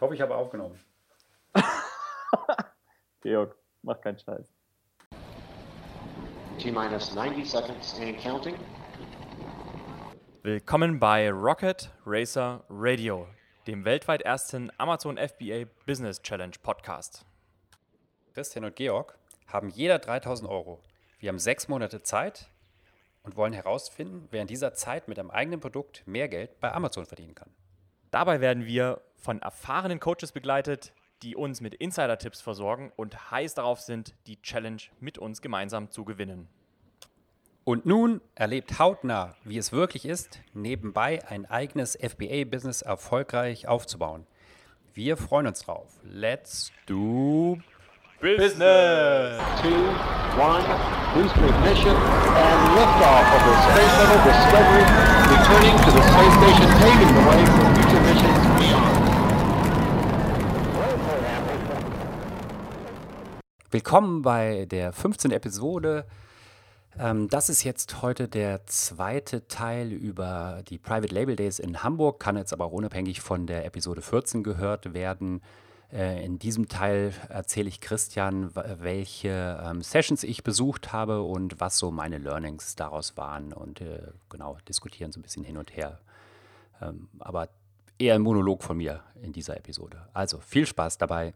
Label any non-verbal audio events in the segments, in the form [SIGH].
Ich hoffe, ich habe aufgenommen. [LAUGHS] Georg, mach keinen Scheiß. T-minus 90 seconds and counting. Willkommen bei Rocket Racer Radio, dem weltweit ersten Amazon FBA Business Challenge Podcast. Christian und Georg haben jeder 3000 Euro. Wir haben sechs Monate Zeit und wollen herausfinden, wer in dieser Zeit mit einem eigenen Produkt mehr Geld bei Amazon verdienen kann. Dabei werden wir von erfahrenen Coaches begleitet, die uns mit Insider-Tipps versorgen und heiß darauf sind, die Challenge mit uns gemeinsam zu gewinnen. Und nun erlebt hautnah, wie es wirklich ist, nebenbei ein eigenes FBA-Business erfolgreich aufzubauen. Wir freuen uns drauf. Let's do Business! Two, one, booster ignition, and liftoff of the Space Shuttle Discovery, returning to the space station, paving the way for future missions beyond. Willkommen bei der 15. Episode. Ähm, das ist jetzt heute der zweite Teil über die Private Label Days in Hamburg, kann jetzt aber unabhängig von der Episode 14 gehört werden. Äh, in diesem Teil erzähle ich Christian, welche ähm, Sessions ich besucht habe und was so meine Learnings daraus waren und äh, genau diskutieren so ein bisschen hin und her. Ähm, aber eher ein Monolog von mir in dieser Episode. Also viel Spaß dabei.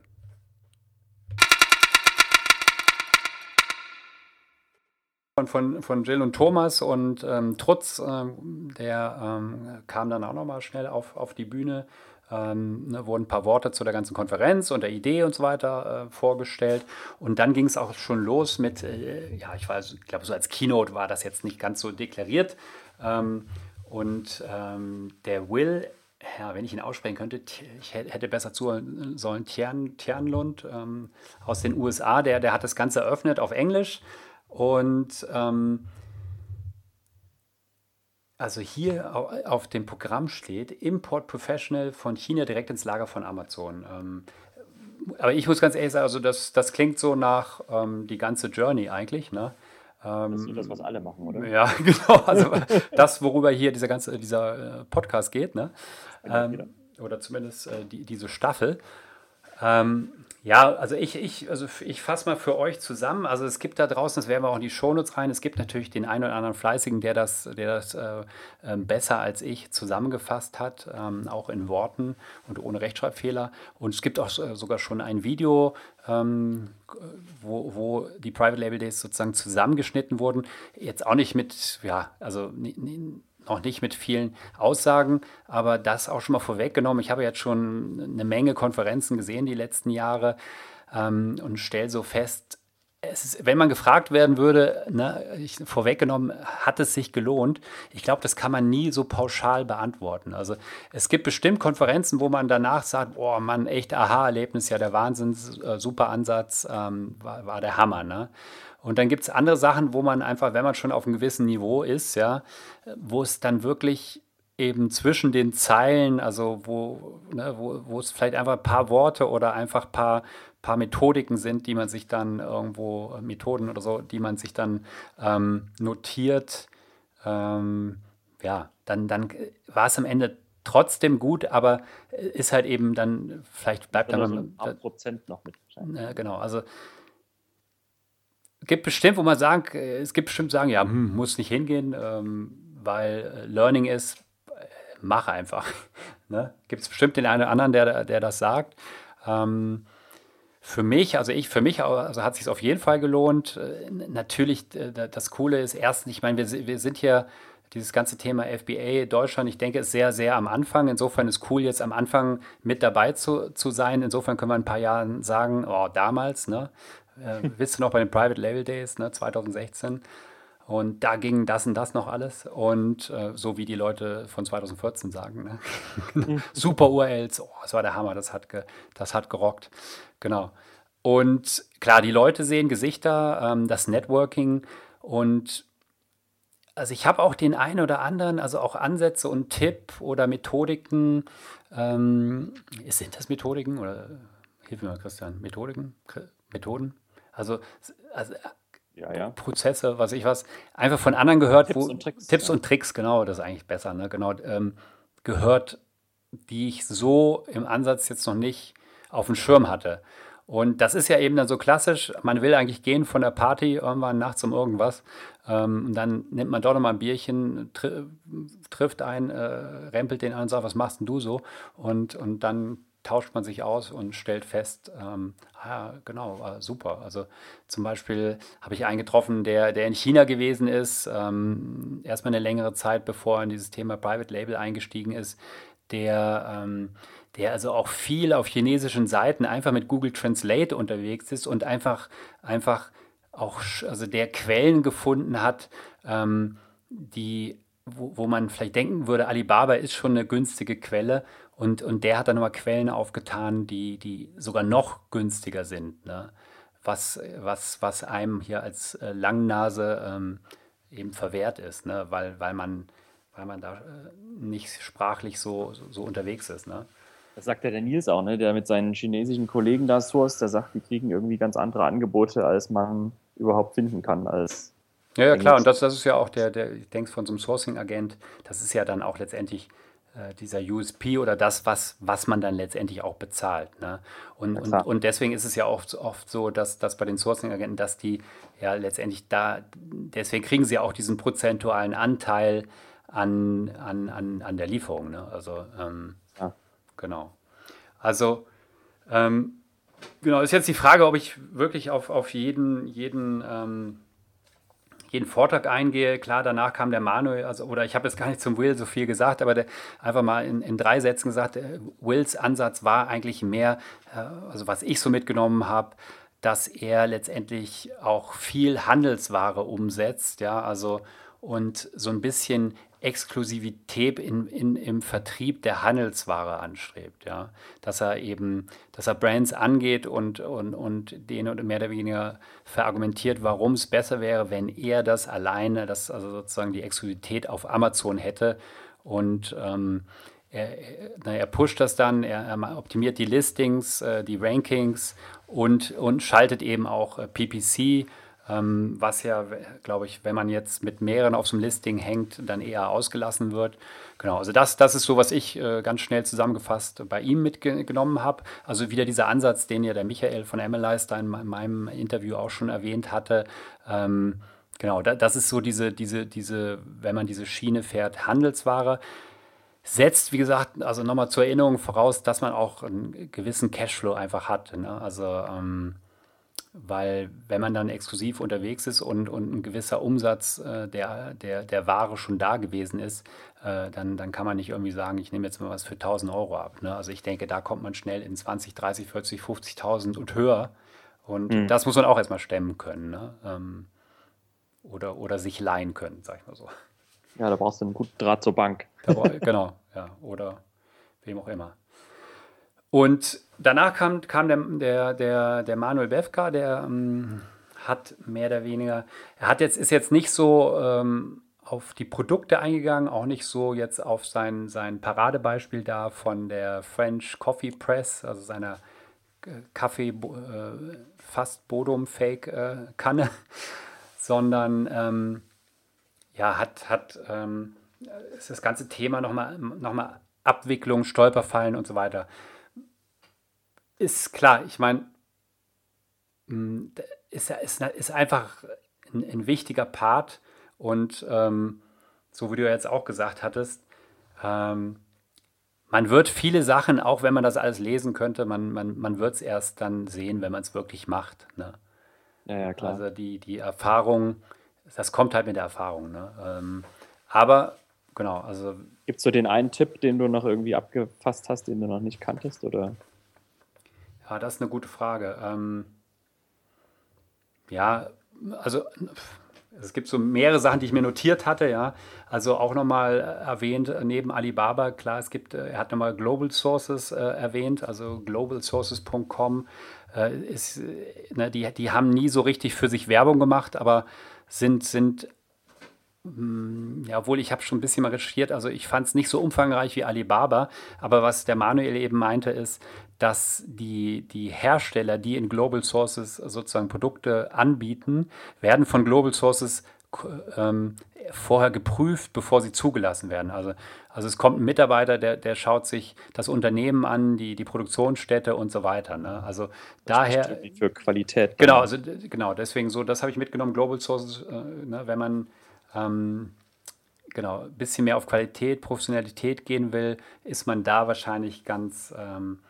Von, von, von Jill und Thomas und ähm, Trutz, ähm, der ähm, kam dann auch nochmal schnell auf, auf die Bühne. Ähm, ne, wurden ein paar Worte zu der ganzen Konferenz und der Idee und so weiter äh, vorgestellt. Und dann ging es auch schon los mit, äh, ja, ich weiß, ich glaube, so als Keynote war das jetzt nicht ganz so deklariert. Ähm, und ähm, der Will ja, wenn ich ihn aussprechen könnte, ich hätte besser zuhören sollen, Tian, Tianlund ähm, aus den USA, der, der hat das Ganze eröffnet auf Englisch und ähm, also hier auf dem Programm steht Import Professional von China direkt ins Lager von Amazon. Ähm, aber ich muss ganz ehrlich sagen, also das, das klingt so nach ähm, die ganze Journey eigentlich. Ne? Ähm, das ist das, was alle machen, oder? Ja, [LAUGHS] genau. Also das, worüber hier dieser ganze dieser äh, Podcast geht, ne? Ähm, oder zumindest äh, die, diese Staffel. Ähm, ja, also ich, ich, also ich fasse mal für euch zusammen. Also es gibt da draußen, das werden wir auch in die Shownotes rein, es gibt natürlich den einen oder anderen Fleißigen, der das, der das äh, äh, besser als ich zusammengefasst hat, ähm, auch in Worten und ohne Rechtschreibfehler. Und es gibt auch äh, sogar schon ein Video, ähm, wo, wo die Private Label Days sozusagen zusammengeschnitten wurden. Jetzt auch nicht mit, ja, also noch nicht mit vielen Aussagen, aber das auch schon mal vorweggenommen. Ich habe jetzt schon eine Menge Konferenzen gesehen die letzten Jahre ähm, und stelle so fest, ist, wenn man gefragt werden würde, ne, ich, vorweggenommen, hat es sich gelohnt? Ich glaube, das kann man nie so pauschal beantworten. Also es gibt bestimmt Konferenzen, wo man danach sagt, boah, Mann, echt Aha-Erlebnis, ja, der Wahnsinn, äh, super Ansatz, ähm, war, war, der Hammer. Ne? Und dann gibt es andere Sachen, wo man einfach, wenn man schon auf einem gewissen Niveau ist, ja, wo es dann wirklich eben zwischen den Zeilen, also wo, ne, wo, wo es vielleicht einfach ein paar Worte oder einfach ein paar, paar Methodiken sind, die man sich dann irgendwo, Methoden oder so, die man sich dann ähm, notiert, ähm, ja, dann, dann war es am Ende trotzdem gut, aber ist halt eben dann, vielleicht bleibt dann. Also ein paar Prozent noch mit. Ja, genau, also gibt bestimmt, wo man sagen, äh, es gibt bestimmt sagen, ja, hm, muss nicht hingehen, ähm, weil Learning ist, äh, mach einfach. [LAUGHS] ne? Gibt es bestimmt den einen oder anderen, der, der das sagt. Ähm, für mich, also ich, für mich also hat es sich auf jeden Fall gelohnt. Äh, natürlich, das Coole ist erstens, ich meine, wir, wir sind hier, dieses ganze Thema FBA Deutschland, ich denke, ist sehr, sehr am Anfang. Insofern ist cool, jetzt am Anfang mit dabei zu, zu sein. Insofern können wir in ein paar Jahren sagen, oh, damals, ne? Äh, wisst ihr noch bei den Private Label Days, ne, 2016? Und da ging das und das noch alles. Und äh, so wie die Leute von 2014 sagen. Ne? [LAUGHS] Super URLs, oh, das war der Hammer, das hat, das hat gerockt. Genau. Und klar, die Leute sehen Gesichter, ähm, das Networking und also ich habe auch den einen oder anderen, also auch Ansätze und Tipp oder Methodiken. Ähm, sind das Methodiken oder hilf mir mal, Christian, Methodiken, Methoden? Also, also ja, ja. Prozesse, was ich was, einfach von anderen gehört, Tipps wo und Tricks, Tipps ja. und Tricks, genau, das ist eigentlich besser, ne? Genau, ähm, gehört die ich so im Ansatz jetzt noch nicht auf dem Schirm hatte. Und das ist ja eben dann so klassisch, man will eigentlich gehen von der Party irgendwann nachts um irgendwas. Ähm, und dann nimmt man doch nochmal ein Bierchen, tri trifft einen, äh, rempelt den an und sagt, was machst denn du so? Und, und dann tauscht man sich aus und stellt fest, ähm, ah, genau, war super. Also zum Beispiel habe ich einen getroffen, der, der in China gewesen ist, ähm, erstmal eine längere Zeit, bevor er in dieses Thema Private Label eingestiegen ist, der, ähm, der also auch viel auf chinesischen Seiten einfach mit Google Translate unterwegs ist und einfach, einfach auch, also der Quellen gefunden hat, ähm, die, wo, wo man vielleicht denken würde, Alibaba ist schon eine günstige Quelle und, und der hat dann nochmal Quellen aufgetan, die, die sogar noch günstiger sind. Ne? Was, was, was einem hier als äh, Langnase ähm, eben verwehrt ist, ne? weil, weil, man, weil man da äh, nicht sprachlich so, so, so, unterwegs ist. Ne? Das sagt ja der Nils auch, ne? der mit seinen chinesischen Kollegen da source, der sagt, die kriegen irgendwie ganz andere Angebote, als man überhaupt finden kann als ja, ja klar, und das, das ist ja auch der, der ich denke von so einem Sourcing-Agent, das ist ja dann auch letztendlich äh, dieser USP oder das, was, was man dann letztendlich auch bezahlt. Ne? Und, und, und deswegen ist es ja oft, oft so, dass, dass bei den Sourcing-Agenten, dass die ja letztendlich da, deswegen kriegen sie auch diesen prozentualen Anteil an, an, an, an der Lieferung. Ne? Also, ähm, ja. genau. Also, ähm, genau, ist jetzt die Frage, ob ich wirklich auf, auf jeden, jeden, ähm, jeden Vortrag eingehe. Klar, danach kam der Manuel, also, oder ich habe jetzt gar nicht zum Will so viel gesagt, aber der, einfach mal in, in drei Sätzen gesagt, äh, Wills Ansatz war eigentlich mehr, äh, also was ich so mitgenommen habe, dass er letztendlich auch viel Handelsware umsetzt, ja, also und so ein bisschen Exklusivität in, in, im Vertrieb der Handelsware anstrebt. Ja? Dass er eben, dass er Brands angeht und, und, und denen mehr oder weniger verargumentiert, warum es besser wäre, wenn er das alleine, das also sozusagen die Exklusivität auf Amazon hätte. Und ähm, er, er, pusht das dann, er, er optimiert die Listings, äh, die Rankings und, und schaltet eben auch äh, PPC ähm, was ja, glaube ich, wenn man jetzt mit mehreren auf dem Listing hängt, dann eher ausgelassen wird. Genau, also das, das ist so, was ich äh, ganz schnell zusammengefasst bei ihm mitgenommen habe. Also wieder dieser Ansatz, den ja der Michael von Analyze da in meinem Interview auch schon erwähnt hatte. Ähm, genau, da, das ist so diese, diese, diese, wenn man diese Schiene fährt, Handelsware setzt, wie gesagt, also nochmal zur Erinnerung voraus, dass man auch einen gewissen Cashflow einfach hat. Ne? Also ähm, weil wenn man dann exklusiv unterwegs ist und, und ein gewisser Umsatz äh, der, der, der Ware schon da gewesen ist, äh, dann, dann kann man nicht irgendwie sagen, ich nehme jetzt mal was für 1000 Euro ab. Ne? Also ich denke, da kommt man schnell in 20, 30, 40, 50.000 und höher. Und mhm. das muss man auch erstmal stemmen können. Ne? Ähm, oder, oder sich leihen können, sag ich mal so. Ja, da brauchst du einen guten Draht zur Bank. [LAUGHS] genau, ja. Oder wem auch immer. Und danach kam, kam der, der, der, der Manuel Befka, der ähm, hat mehr oder weniger, er hat jetzt, ist jetzt nicht so ähm, auf die Produkte eingegangen, auch nicht so jetzt auf sein, sein Paradebeispiel da von der French Coffee Press, also seiner Kaffee äh, fast Bodum Fake äh, Kanne, [LAUGHS] sondern ähm, ja, hat, hat ähm, ist das ganze Thema nochmal noch mal Abwicklung, Stolperfallen und so weiter ist klar, ich meine, hm, ist, ist, ist einfach ein, ein wichtiger Part und ähm, so wie du jetzt auch gesagt hattest, ähm, man wird viele Sachen, auch wenn man das alles lesen könnte, man, man, man wird es erst dann sehen, wenn man es wirklich macht. Ne? Ja, ja, klar. Also die, die Erfahrung, das kommt halt mit der Erfahrung. Ne? Ähm, aber genau, also. Gibt es so den einen Tipp, den du noch irgendwie abgefasst hast, den du noch nicht kanntest? Oder? Ja, das ist eine gute Frage. Ähm, ja, also es gibt so mehrere Sachen, die ich mir notiert hatte, ja. Also auch nochmal erwähnt, neben Alibaba, klar, es gibt, er hat nochmal Global Sources äh, erwähnt, also globalsources.com äh, ist, ne, die, die haben nie so richtig für sich Werbung gemacht, aber sind, sind ja, obwohl ich habe schon ein bisschen mal recherchiert, also ich fand es nicht so umfangreich wie Alibaba, aber was der Manuel eben meinte, ist, dass die, die Hersteller, die in Global Sources sozusagen Produkte anbieten, werden von Global Sources ähm, vorher geprüft, bevor sie zugelassen werden. Also, also es kommt ein Mitarbeiter, der, der schaut sich das Unternehmen an, die, die Produktionsstätte und so weiter. Ne? Also das daher. Für Qualität. Genau, also genau, deswegen so, das habe ich mitgenommen, Global Sources, äh, ne, wenn man ähm, genau, ein bisschen mehr auf Qualität, Professionalität gehen will, ist man da wahrscheinlich ganz, ähm,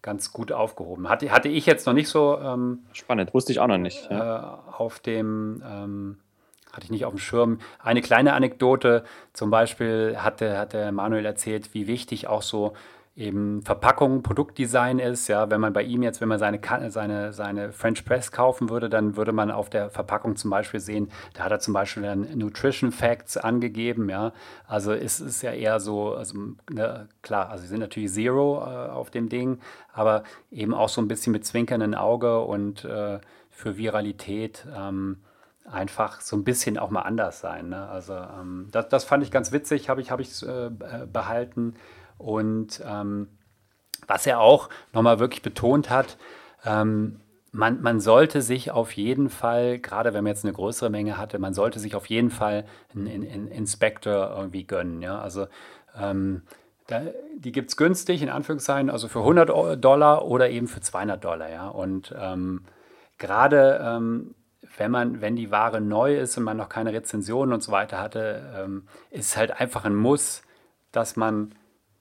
ganz gut aufgehoben. Hatte, hatte ich jetzt noch nicht so. Ähm, Spannend, wusste ich auch noch nicht. Ja. Äh, auf dem. Ähm, hatte ich nicht auf dem Schirm. Eine kleine Anekdote, zum Beispiel hatte, hat der Manuel erzählt, wie wichtig auch so eben Verpackung, Produktdesign ist. Ja, wenn man bei ihm jetzt, wenn man seine, seine, seine French Press kaufen würde, dann würde man auf der Verpackung zum Beispiel sehen, da hat er zum Beispiel dann Nutrition Facts angegeben. Ja, also es ist ja eher so, also ne, klar, also sie sind natürlich Zero äh, auf dem Ding, aber eben auch so ein bisschen mit zwinkerndem Auge und äh, für Viralität. Ähm, einfach so ein bisschen auch mal anders sein. Ne? Also ähm, das, das fand ich ganz witzig, habe ich, hab ich äh, behalten. Und ähm, was er auch nochmal wirklich betont hat, ähm, man, man sollte sich auf jeden Fall, gerade wenn man jetzt eine größere Menge hatte, man sollte sich auf jeden Fall einen, einen Inspektor irgendwie gönnen. Ja? Also ähm, da, die gibt es günstig, in Anführungszeichen, also für 100 Dollar oder eben für 200 Dollar. Ja? Und ähm, gerade ähm, wenn man, wenn die Ware neu ist und man noch keine Rezensionen und so weiter hatte, ähm, ist es halt einfach ein Muss, dass man,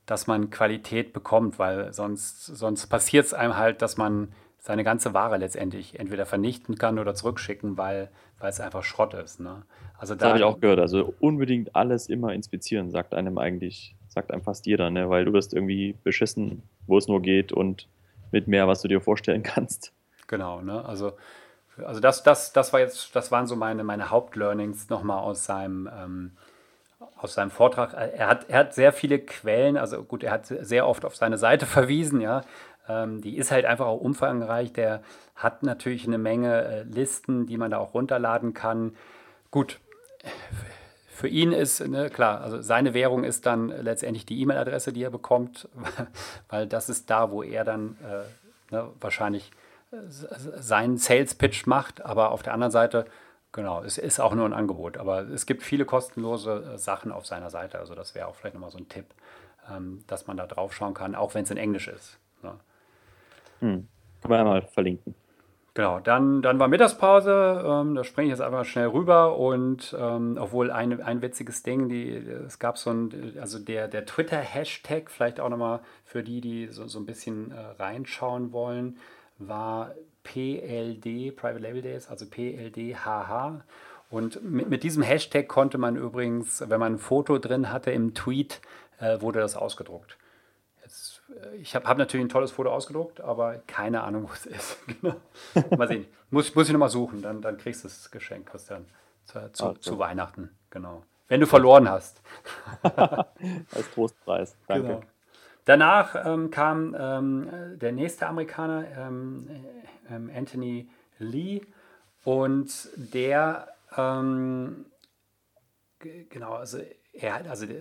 dass man Qualität bekommt, weil sonst, sonst passiert es einem halt, dass man seine ganze Ware letztendlich entweder vernichten kann oder zurückschicken, weil, weil es einfach Schrott ist. Ne? Also da, das habe ich auch gehört. Also unbedingt alles immer inspizieren, sagt einem eigentlich, sagt einem fast jeder, ne? weil du wirst irgendwie beschissen, wo es nur geht und mit mehr, was du dir vorstellen [LAUGHS] kannst. Genau, ne? Also also das, das, das war jetzt, das waren so meine, meine Hauptlearnings nochmal aus seinem, ähm, aus seinem Vortrag. Er hat, er hat sehr viele Quellen, also gut, er hat sehr oft auf seine Seite [LAUGHS] verwiesen, ja. Ähm, die ist halt einfach auch umfangreich. Der hat natürlich eine Menge äh, Listen, die man da auch runterladen kann. Gut, für ihn ist, ne, klar, also seine Währung ist dann letztendlich die E-Mail-Adresse, die er bekommt, [LAUGHS] weil das ist da, wo er dann äh, ne, wahrscheinlich seinen Sales Pitch macht, aber auf der anderen Seite, genau, es ist auch nur ein Angebot. Aber es gibt viele kostenlose äh, Sachen auf seiner Seite. Also das wäre auch vielleicht nochmal so ein Tipp, ähm, dass man da drauf schauen kann, auch wenn es in Englisch ist. Ne? Hm. Können wir einmal verlinken. Genau, dann, dann war Mittagspause, ähm, da springe ich jetzt einfach schnell rüber und ähm, obwohl ein, ein witziges Ding, die, es gab so ein, also der, der Twitter-Hashtag, vielleicht auch nochmal für die, die so, so ein bisschen äh, reinschauen wollen, war PLD, Private Label Days, also PLDHH. Und mit, mit, diesem Hashtag konnte man übrigens, wenn man ein Foto drin hatte im Tweet, äh, wurde das ausgedruckt. Jetzt, äh, ich habe hab natürlich ein tolles Foto ausgedruckt, aber keine Ahnung, [LAUGHS] wo es ist. genau. Mal sehen. Muss, muss ich nochmal suchen, dann, dann kriegst du das Geschenk, Christian, zu, zu, okay. zu Weihnachten. Genau. Wenn du verloren hast. [LAUGHS] Als Trostpreis. Danke. Genau. Danach ähm, kam ähm, der nächste Amerikaner, ähm, ähm Anthony Lee, und der, ähm, genau, also er also der,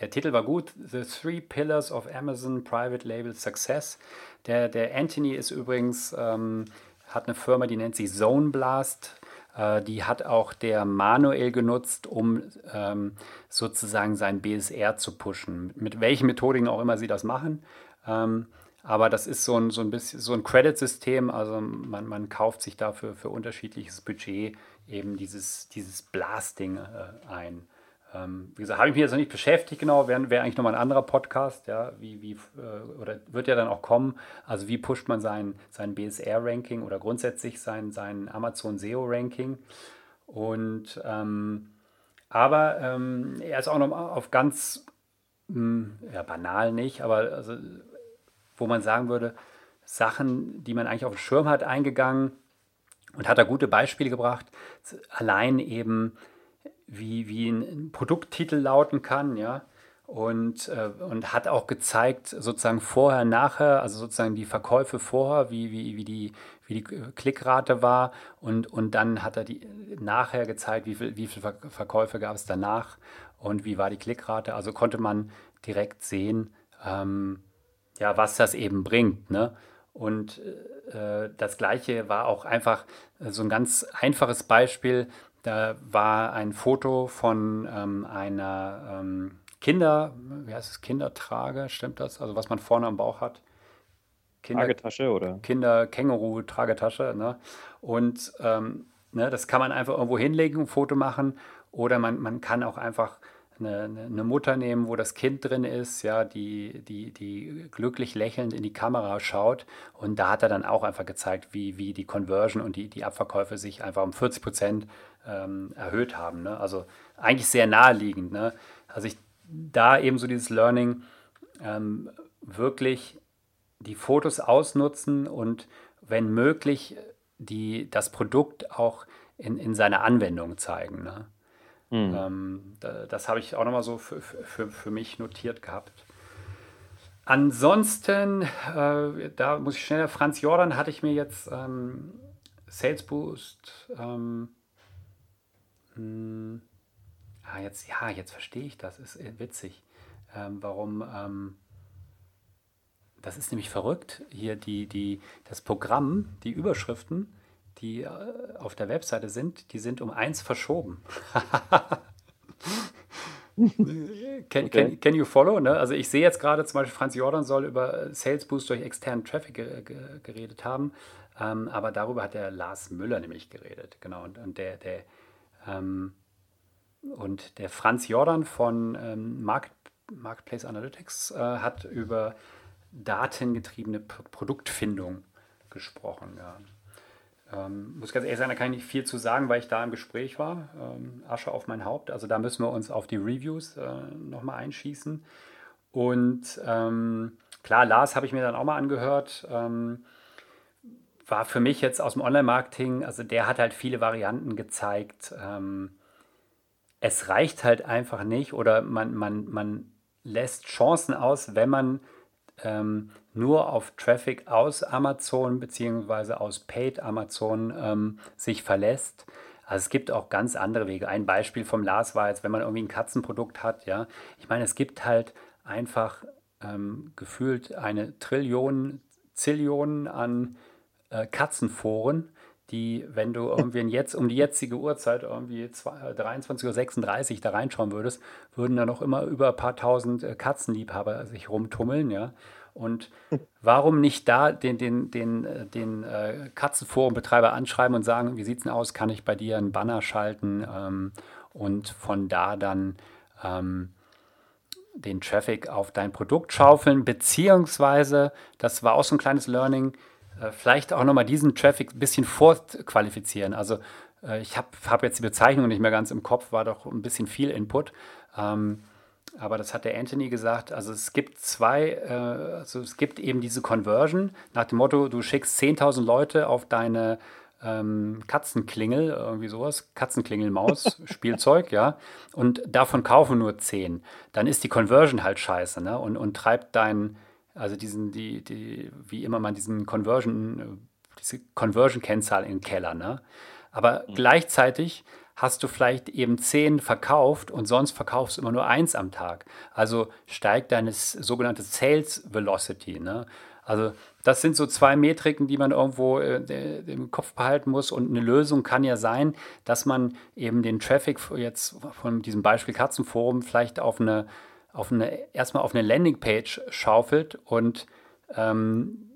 der, Titel war gut, The Three Pillars of Amazon Private Label Success. Der, der Anthony ist übrigens, hat eine Firma, die nennt sich Zone Blast. Äh, die hat auch der Manuel genutzt, um ähm, sozusagen sein BSR zu pushen. Mit welchen Methodiken auch immer sie das machen. Ähm, aber das ist so ein, so ein bisschen so ein Credit-System. Also man, man kauft sich dafür für unterschiedliches Budget eben dieses, dieses Blasting äh, ein. Ähm, wie gesagt, habe ich mich jetzt noch nicht beschäftigt, genau, wäre wär eigentlich nochmal ein anderer Podcast, ja, wie, wie, äh, oder wird ja dann auch kommen, also wie pusht man sein, sein BSR-Ranking oder grundsätzlich sein, sein Amazon SEO-Ranking. Und ähm, aber ähm, er ist auch noch auf ganz, mh, hm, ja, banal nicht, aber also, wo man sagen würde, Sachen, die man eigentlich auf dem Schirm hat, eingegangen und hat da gute Beispiele gebracht. Allein eben wie, wie ein Produkttitel lauten kann, ja. Und, äh, und hat auch gezeigt, sozusagen vorher, nachher, also sozusagen die Verkäufe vorher, wie, wie, wie, die, wie die Klickrate war. Und, und dann hat er die nachher gezeigt, wie viele wie viel Verkäufe gab es danach und wie war die Klickrate. Also konnte man direkt sehen, ähm, ja, was das eben bringt. Ne? Und äh, das gleiche war auch einfach so ein ganz einfaches Beispiel, da war ein Foto von ähm, einer ähm, Kinder, wie heißt es, Kindertrage, stimmt das? Also was man vorne am Bauch hat. Kinder, Tragetasche oder? Kinder-Känguru-Tragetasche. Ne? Und ähm, ne, das kann man einfach irgendwo hinlegen, ein Foto machen. Oder man, man kann auch einfach eine, eine, Mutter nehmen, wo das Kind drin ist, ja, die, die, die glücklich lächelnd in die Kamera schaut. Und da hat er dann auch einfach gezeigt, wie, wie die Conversion und die, die Abverkäufe sich einfach um 40 Prozent ähm, erhöht haben. Ne? Also eigentlich sehr naheliegend. Ne? Also ich, da eben so dieses Learning, ähm, wirklich die Fotos ausnutzen und wenn möglich die, das Produkt auch in, in seiner Anwendung zeigen. Ne? Mhm. Ähm, da, das habe ich auch nochmal so für, für, für mich notiert gehabt. Ansonsten, äh, da muss ich schneller, Franz Jordan hatte ich mir jetzt ähm, Sales Boost. Ähm, hm, ah, jetzt, ja, jetzt verstehe ich das, ist äh, witzig. Ähm, warum, ähm, das ist nämlich verrückt, hier die, die, das Programm, die Überschriften die äh, auf der Webseite sind, die sind um eins verschoben. [LAUGHS] can, okay. can, can, you follow? Ne? Also ich sehe jetzt gerade zum Beispiel, Franz Jordan soll über Sales Boost durch externen Traffic ge ge geredet haben, ähm, aber darüber hat der Lars Müller nämlich geredet. Genau, und, und der, der ähm, und der Franz Jordan von ähm, Market, Marketplace Analytics äh, hat über datengetriebene P Produktfindung gesprochen. Ja. Ähm, muss ganz ehrlich sagen, da kann ich nicht viel zu sagen, weil ich da im Gespräch war. Ähm, Asche auf mein Haupt. Also da müssen wir uns auf die Reviews äh, nochmal einschießen. Und ähm, klar, Lars habe ich mir dann auch mal angehört. Ähm, war für mich jetzt aus dem Online-Marketing, also der hat halt viele Varianten gezeigt. Ähm, es reicht halt einfach nicht oder man, man, man lässt Chancen aus, wenn man ähm, nur auf Traffic aus Amazon bzw. aus Paid Amazon ähm, sich verlässt. Also es gibt auch ganz andere Wege. Ein Beispiel vom Lars war jetzt, wenn man irgendwie ein Katzenprodukt hat, ja. Ich meine, es gibt halt einfach ähm, gefühlt eine Trillion, Zillionen an äh, Katzenforen, die, wenn du irgendwie jetzt um die jetzige Uhrzeit irgendwie 23.36 Uhr da reinschauen würdest, würden da noch immer über ein paar tausend äh, Katzenliebhaber sich rumtummeln, ja. Und warum nicht da den, den, den, äh, den äh, Katzenforenbetreiber anschreiben und sagen, wie sieht es denn aus, kann ich bei dir einen Banner schalten ähm, und von da dann ähm, den Traffic auf dein Produkt schaufeln, beziehungsweise, das war auch so ein kleines Learning, äh, vielleicht auch nochmal diesen Traffic ein bisschen vorqualifizieren. Also äh, ich habe hab jetzt die Bezeichnung nicht mehr ganz im Kopf, war doch ein bisschen viel Input. Ähm, aber das hat der Anthony gesagt. Also es gibt zwei, äh, also es gibt eben diese Conversion nach dem Motto, du schickst 10.000 Leute auf deine ähm, Katzenklingel, irgendwie sowas, Katzenklingelmaus, [LAUGHS] Spielzeug, ja, und davon kaufen nur 10. Dann ist die Conversion halt scheiße, ne? Und, und treibt dein, also diesen, die, die, wie immer man diesen Conversion, diese Conversion-Kennzahl in den Keller, ne? Aber mhm. gleichzeitig hast du vielleicht eben zehn verkauft und sonst verkaufst du immer nur eins am Tag. Also steigt deine sogenannte Sales Velocity. Ne? Also das sind so zwei Metriken, die man irgendwo äh, im Kopf behalten muss. Und eine Lösung kann ja sein, dass man eben den Traffic jetzt von diesem Beispiel Katzenforum vielleicht auf eine, auf eine erstmal auf eine Landingpage schaufelt und ähm,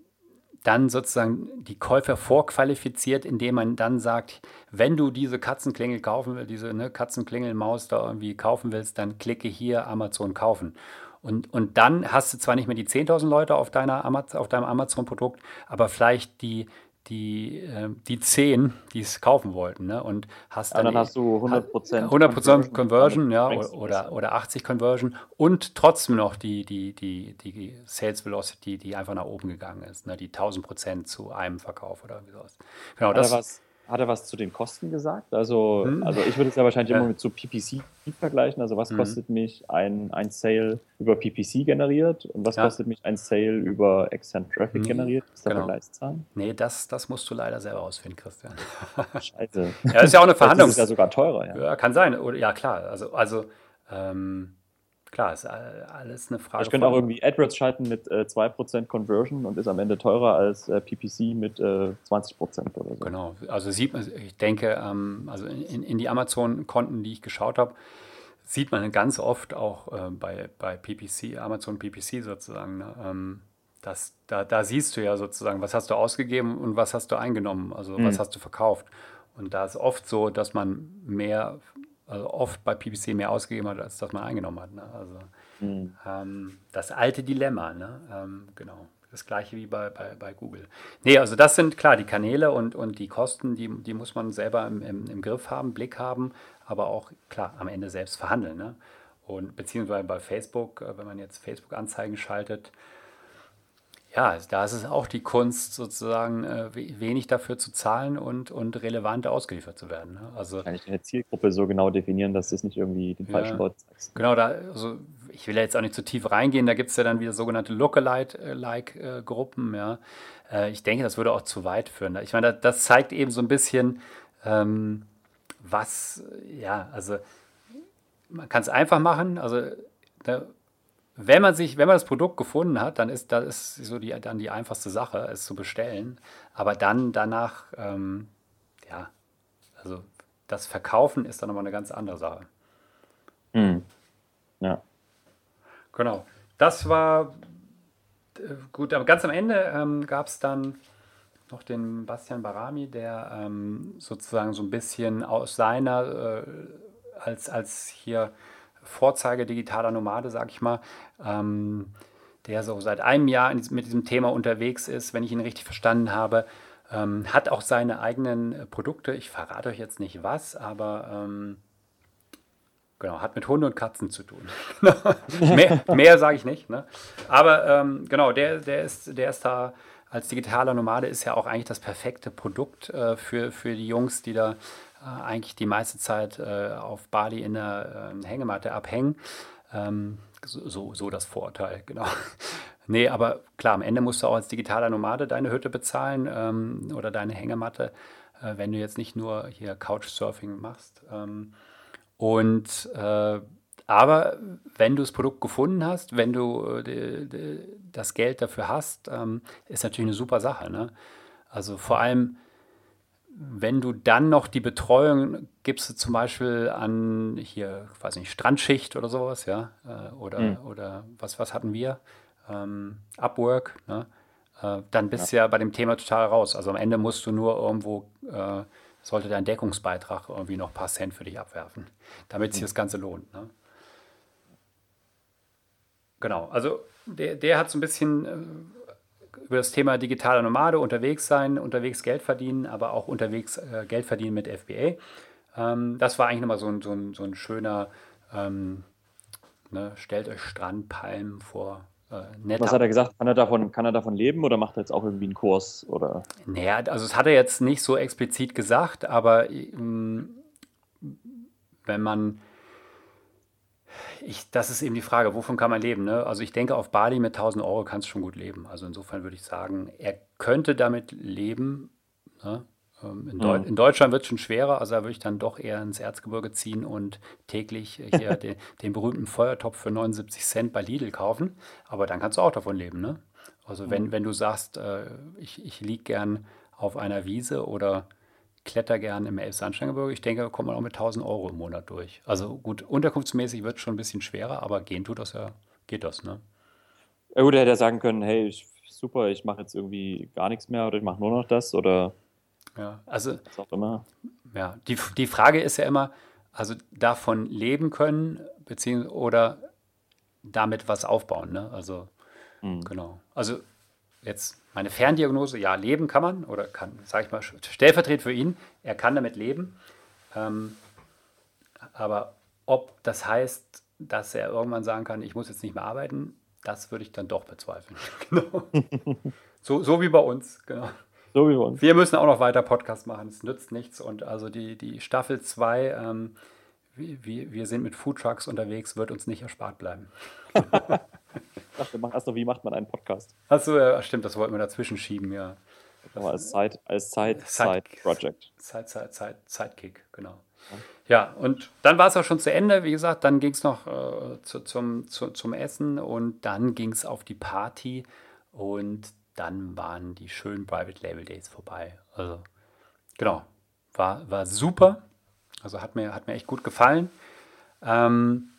dann sozusagen die Käufer vorqualifiziert, indem man dann sagt, wenn du diese Katzenklingel kaufen willst, diese ne, Katzenklingelmaus da irgendwie kaufen willst, dann klicke hier Amazon kaufen. Und, und dann hast du zwar nicht mehr die 10.000 Leute auf, deiner auf deinem Amazon-Produkt, aber vielleicht die, die, äh, die 10, die es kaufen wollten. Ne? Und hast dann, ja, dann hast du 100%, 100 Conversion, Conversion ja, oder, oder 80 Conversion und trotzdem noch die, die, die, die Sales Velocity, die einfach nach oben gegangen ist, ne? die 1000 Prozent zu einem Verkauf oder sowas. Genau, das, hat er was zu den Kosten gesagt? Also, hm. also ich würde es ja wahrscheinlich ja. immer mit so PPC vergleichen. Also was hm. kostet mich ein, ein Sale über PPC generiert und was ja. kostet mich ein Sale über extern Traffic hm. generiert? Ist da genau. Vergleichszahlen? Nee, das, das musst du leider selber ausfinden, Christian. Scheiße. Ja, ist ja auch eine Verhandlung. Das ist ja sogar teurer. Ja, ja kann sein. ja, klar. Also, also ähm, klar, ist alles eine Frage. Ich könnte auch irgendwie AdWords schalten mit äh, 2% Conversion und ist am Ende teurer als äh, PPC mit äh, 20% oder so. Genau, also sieht man, ich denke, ähm, also in, in die Amazon-Konten, die ich geschaut habe, sieht man ganz oft auch äh, bei, bei PPC, Amazon PPC sozusagen, ne, ähm, das, da, da siehst du ja sozusagen, was hast du ausgegeben und was hast du eingenommen, also mhm. was hast du verkauft. Und da ist oft so, dass man mehr, also oft bei PPC mehr ausgegeben hat, als dass man eingenommen hat. Ne? Also mhm. ähm, das alte Dilemma, ne? Ähm, genau. Das gleiche wie bei, bei, bei Google. Nee, also das sind klar die Kanäle und, und die Kosten, die, die muss man selber im, im, im Griff haben, Blick haben, aber auch klar am Ende selbst verhandeln. Ne? Und beziehungsweise bei Facebook, äh, wenn man jetzt Facebook-Anzeigen schaltet, ja, da ist es auch die Kunst, sozusagen äh, wenig dafür zu zahlen und, und relevant ausgeliefert zu werden. Ne? Also, Kann ich eine Zielgruppe so genau definieren, dass es nicht irgendwie den falschen ja, Leuten sagst? Genau, da, also ich will ja jetzt auch nicht zu tief reingehen, da gibt es ja dann wieder sogenannte Lookalike-Gruppen. Ja. Äh, ich denke, das würde auch zu weit führen. Ich meine, das zeigt eben so ein bisschen, ähm, was, ja, also man kann es einfach machen, also da, wenn man sich, wenn man das Produkt gefunden hat, dann ist das so die, dann die einfachste Sache, es zu bestellen. Aber dann danach, ähm, ja, also das Verkaufen ist dann nochmal eine ganz andere Sache. Mhm. Ja. Genau. Das war äh, gut, aber ganz am Ende ähm, gab es dann noch den Bastian Barami, der ähm, sozusagen so ein bisschen aus seiner, äh, als, als hier Vorzeige digitaler Nomade, sag ich mal, ähm, der so seit einem Jahr mit diesem Thema unterwegs ist, wenn ich ihn richtig verstanden habe, ähm, hat auch seine eigenen äh, Produkte. Ich verrate euch jetzt nicht was, aber ähm, genau, hat mit Hunden und Katzen zu tun. [LAUGHS] mehr mehr sage ich nicht. Ne? Aber ähm, genau, der, der, ist, der ist da als digitaler Nomade ist ja auch eigentlich das perfekte Produkt äh, für, für die Jungs, die da eigentlich die meiste Zeit äh, auf Bali in der äh, Hängematte abhängen. Ähm, so, so das Vorurteil, [LAUGHS] genau. nee, aber klar, am Ende musst du auch als digitaler Nomade deine Hütte bezahlen ähm, oder deine Hängematte, äh, wenn du jetzt nicht nur hier Couchsurfing machst. Ähm, und äh, aber wenn du das Produkt gefunden hast, wenn du äh, das Geld dafür hast, ähm, ist natürlich eine super Sache. Ne? Also vor allem wenn du dann noch die Betreuung gibst, du zum Beispiel an hier, weiß nicht, Strandschicht oder sowas, ja, äh, oder, mhm. oder was, was hatten wir? Ähm, Upwork, ne? Äh, dann bist du ja. ja bei dem Thema total raus. Also am Ende musst du nur irgendwo, äh, sollte dein Deckungsbeitrag irgendwie noch ein paar Cent für dich abwerfen, damit mhm. sich das Ganze lohnt. Ne? Genau, also der, der hat so ein bisschen äh, über das Thema digitaler Nomade unterwegs sein, unterwegs Geld verdienen, aber auch unterwegs äh, Geld verdienen mit FBA. Ähm, das war eigentlich nochmal so ein, so ein, so ein schöner, ähm, ne, stellt euch Strandpalmen vor. Äh, Was hat er gesagt? Kann er, davon, kann er davon leben oder macht er jetzt auch irgendwie einen Kurs? Oder? Naja, also das hat er jetzt nicht so explizit gesagt, aber ähm, wenn man ich, das ist eben die Frage, wovon kann man leben? Ne? Also ich denke, auf Bali mit 1000 Euro kannst du schon gut leben. Also insofern würde ich sagen, er könnte damit leben. Ne? Ähm, in, Deu mhm. in, Deutschland wird es schon schwerer, also da würde ich dann doch eher ins Erzgebirge ziehen und täglich hier [LAUGHS] den, den, berühmten Feuertopf für 79 Cent bei Lidl kaufen. Aber dann kannst du auch davon leben. Ne? Also wenn, mhm. wenn du sagst, äh, ich, ich liege gern auf einer Wiese oder kletter gern im Elbsandsteingebirge. Ich denke, da kommt man auch mit 1000 Euro im Monat durch. Also gut, unterkunftsmäßig wird es schon ein bisschen schwerer, aber gehen tut das ja, geht das, ne? Ja gut, er hätte ja sagen können, hey, ich, super, ich mache jetzt irgendwie gar nichts mehr oder ich mache nur noch das oder ja, also was auch immer. Ja, die, die Frage ist ja immer, also davon leben können, beziehungsweise oder damit was aufbauen, ne? Also mhm. genau. Also jetzt meine Ferndiagnose, ja, leben kann man oder kann, sage ich mal, stellvertretend für ihn, er kann damit leben. Ähm, aber ob das heißt, dass er irgendwann sagen kann, ich muss jetzt nicht mehr arbeiten, das würde ich dann doch bezweifeln. [LAUGHS] genau. [LAUGHS] so, so wie bei uns, genau. So wie bei uns. Wir müssen auch noch weiter Podcast machen, es nützt nichts. Und also die, die Staffel 2, ähm, wir, wir sind mit Foodtrucks unterwegs, wird uns nicht erspart bleiben. [LAUGHS] dachte, mach erst noch, wie macht man einen Podcast? Achso, ja, stimmt, das wollten wir dazwischen schieben, ja. Aber als Side, als Side, Side, Side Project. Side, Side, Side, Sidekick, genau. Ja, Ja, und dann war es auch schon zu Ende. Wie gesagt, dann ging es noch äh, zu, zum, zu, zum Essen und dann ging es auf die Party und dann waren die schönen Private Label Days vorbei. Also, genau, war, war super. Also hat mir, hat mir echt gut gefallen. Ähm,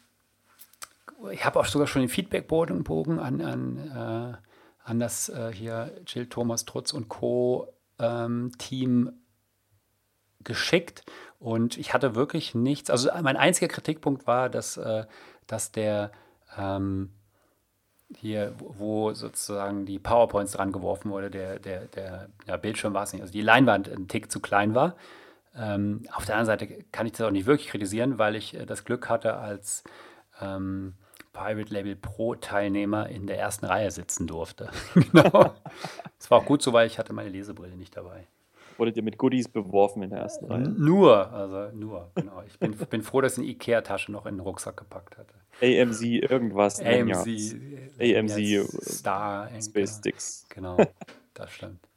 ich habe auch sogar schon den Feedbackbogen an, an, äh, an das äh, hier Jill Thomas Trutz und Co. Ähm, Team geschickt und ich hatte wirklich nichts. Also mein einziger Kritikpunkt war, dass, äh, dass der ähm, hier, wo sozusagen die PowerPoints dran geworfen wurde, der, der, der ja, Bildschirm war es nicht, also die Leinwand ein Tick zu klein war. Ähm, auf der anderen Seite kann ich das auch nicht wirklich kritisieren, weil ich äh, das Glück hatte, als ähm, Pirate Label Pro Teilnehmer in der ersten Reihe sitzen durfte. [LAUGHS] genau. Das war auch gut so, weil ich hatte meine Lesebrille nicht dabei. Wurdet ihr mit Goodies beworfen in der ersten Reihe? Nur, also nur, genau. Ich bin, bin froh, dass ich eine Ikea-Tasche noch in den Rucksack gepackt hatte. AMC irgendwas. AMC, AMC Star. Space Sticks. Genau, das stimmt.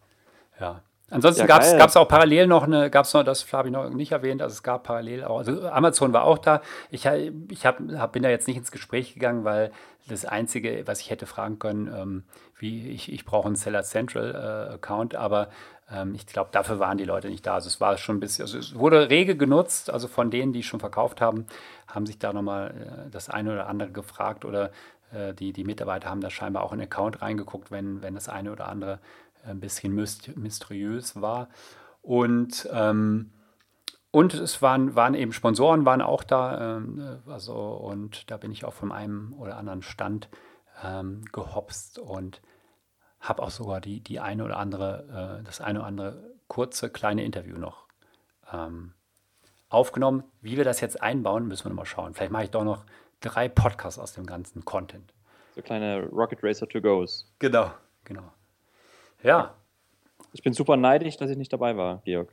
Ja. Ansonsten ja, gab es auch parallel noch eine, gab es noch, das habe ich noch nicht erwähnt, also es gab parallel auch, also Amazon war auch da. Ich, ich hab, hab, bin da jetzt nicht ins Gespräch gegangen, weil das Einzige, was ich hätte fragen können, ähm, wie ich, ich brauche einen Seller Central äh, Account, aber ähm, ich glaube, dafür waren die Leute nicht da. Also es war schon ein bisschen, also es wurde rege genutzt, also von denen, die schon verkauft haben, haben sich da nochmal äh, das eine oder andere gefragt oder äh, die, die Mitarbeiter haben da scheinbar auch in den Account reingeguckt, wenn, wenn das eine oder andere ein bisschen mysteriös war. Und, ähm, und es waren, waren eben Sponsoren, waren auch da. Ähm, also, und da bin ich auch von einem oder anderen Stand ähm, gehopst und habe auch sogar die, die eine oder andere, äh, das eine oder andere kurze kleine Interview noch ähm, aufgenommen. Wie wir das jetzt einbauen, müssen wir mal schauen. Vielleicht mache ich doch noch drei Podcasts aus dem ganzen Content. So kleine Rocket Racer to Goes. Genau, genau. Ja. Ich bin super neidisch, dass ich nicht dabei war, Georg.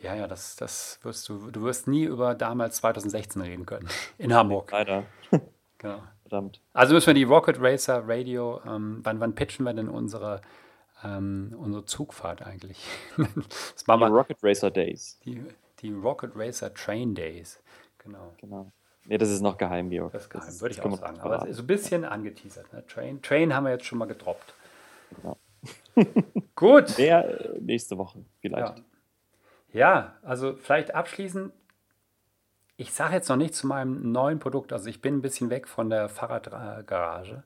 Ja, ja, das, das wirst du. Du wirst nie über damals 2016 reden können. In Hamburg. Leider. [LAUGHS] Genau. Verdammt. Also müssen wir die Rocket Racer Radio, ähm, wann, wann pitchen wir denn unsere, ähm, unsere Zugfahrt eigentlich? [LAUGHS] das die Rocket Racer Days. Die, die Rocket Racer Train Days. Genau. genau. Nee, das ist noch geheim, Georg. Das ist geheim, würde ich auch sagen. Aber so ein bisschen angeteasert. Ne? Train, Train haben wir jetzt schon mal gedroppt. Genau. Gut. [LAUGHS] Wer nächste Woche vielleicht. Ja. ja, also vielleicht abschließend. Ich sage jetzt noch nicht zu meinem neuen Produkt. Also ich bin ein bisschen weg von der Fahrradgarage.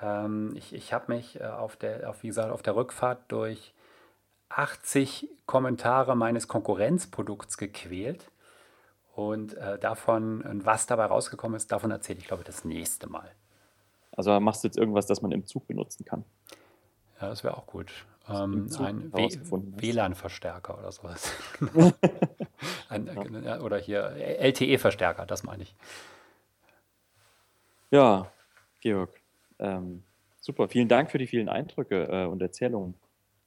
Ähm, ich ich habe mich äh, auf der, auf, wie gesagt, auf der Rückfahrt durch 80 Kommentare meines Konkurrenzprodukts gequält. Und äh, davon, was dabei rausgekommen ist, davon erzähle ich, glaube ich, das nächste Mal. Also machst du jetzt irgendwas, das man im Zug benutzen kann? Ja, das wäre auch gut. Ähm, ein WLAN-Verstärker oder sowas. [LAUGHS] ein, ja. Oder hier LTE-Verstärker, das meine ich. Ja, Georg. Ähm, super, vielen Dank für die vielen Eindrücke äh, und Erzählungen.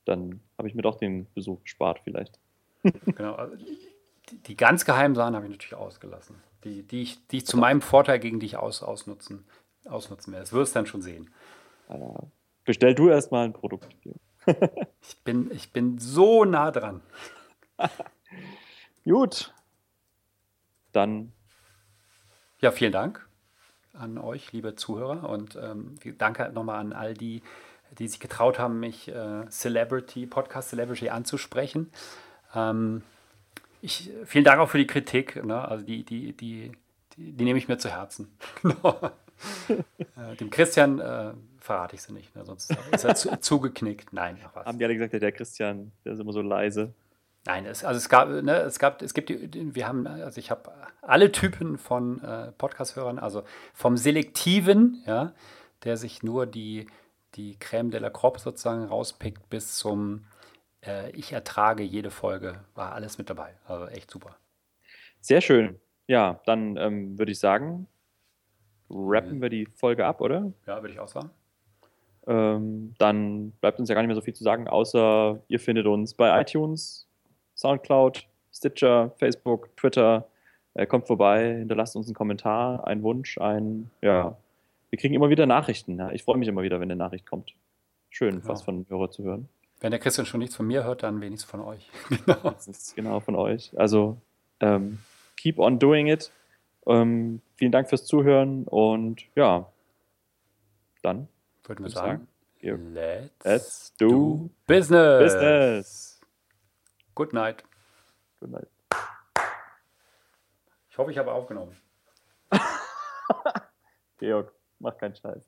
Dann habe ich mir doch den Besuch gespart, vielleicht. [LAUGHS] genau. Also die, die, ganz geheimen Sachen habe ich natürlich ausgelassen. Die, die, ich, die ich zu meinem Vorteil gegen dich aus, ausnutzen, ausnutzen werde. Das wirst du dann schon sehen. Ja, Bestell du erstmal ein Produkt. [LAUGHS] ich, bin, ich bin so nah dran. [LAUGHS] Gut. Dann. Ja, vielen Dank an euch, liebe Zuhörer. Und ähm, danke nochmal an all die, die sich getraut haben, mich äh, Celebrity, Podcast Celebrity anzusprechen. Ähm, ich, vielen Dank auch für die Kritik. Ne? Also die, die, die, die, die nehme ich mir zu Herzen. [LAUGHS] Genau. äh, dem Christian äh, verrate ich sie nicht, ne? sonst ist er zu, [LAUGHS] zugeknickt. Nein, ach was. Haben die alle gesagt, der Christian, der ist immer so leise. Nein, es, also es gab, ne, es gab, es gibt, die, wir haben, also ich habe alle Typen von äh, Podcast-Hörern, also vom Selektiven, ja, der sich nur die, die Crème de la Crop sozusagen rauspickt, bis zum äh, Ich ertrage jede Folge, war alles mit dabei. Also echt super. Sehr schön. Ja, dann ähm, würde ich sagen, rappen wir die Folge ab, oder? Ja, würde ich auch sagen. Ähm, dann bleibt uns ja gar nicht mehr so viel zu sagen, außer ihr findet uns bei iTunes, Soundcloud, Stitcher, Facebook, Twitter. Äh, kommt vorbei, hinterlasst uns einen Kommentar, einen Wunsch, ein, ja. Wir kriegen immer wieder Nachrichten. Ja. Ich freue mich immer wieder, wenn eine Nachricht kommt. Schön, genau. was von Hörer zu hören. Wenn der Christian schon nichts von mir hört, dann wenigstens von euch. [LAUGHS] genau. Genau von euch. Also, ähm, keep on doing it. Ähm, vielen Dank fürs Zuhören und ja, dann Würden wir sagen, sagen, let's, let's do business. business. Good night. Good night. Ich hoffe, ich habe aufgenommen. [LAUGHS] Georg, mach keinen Scheiß.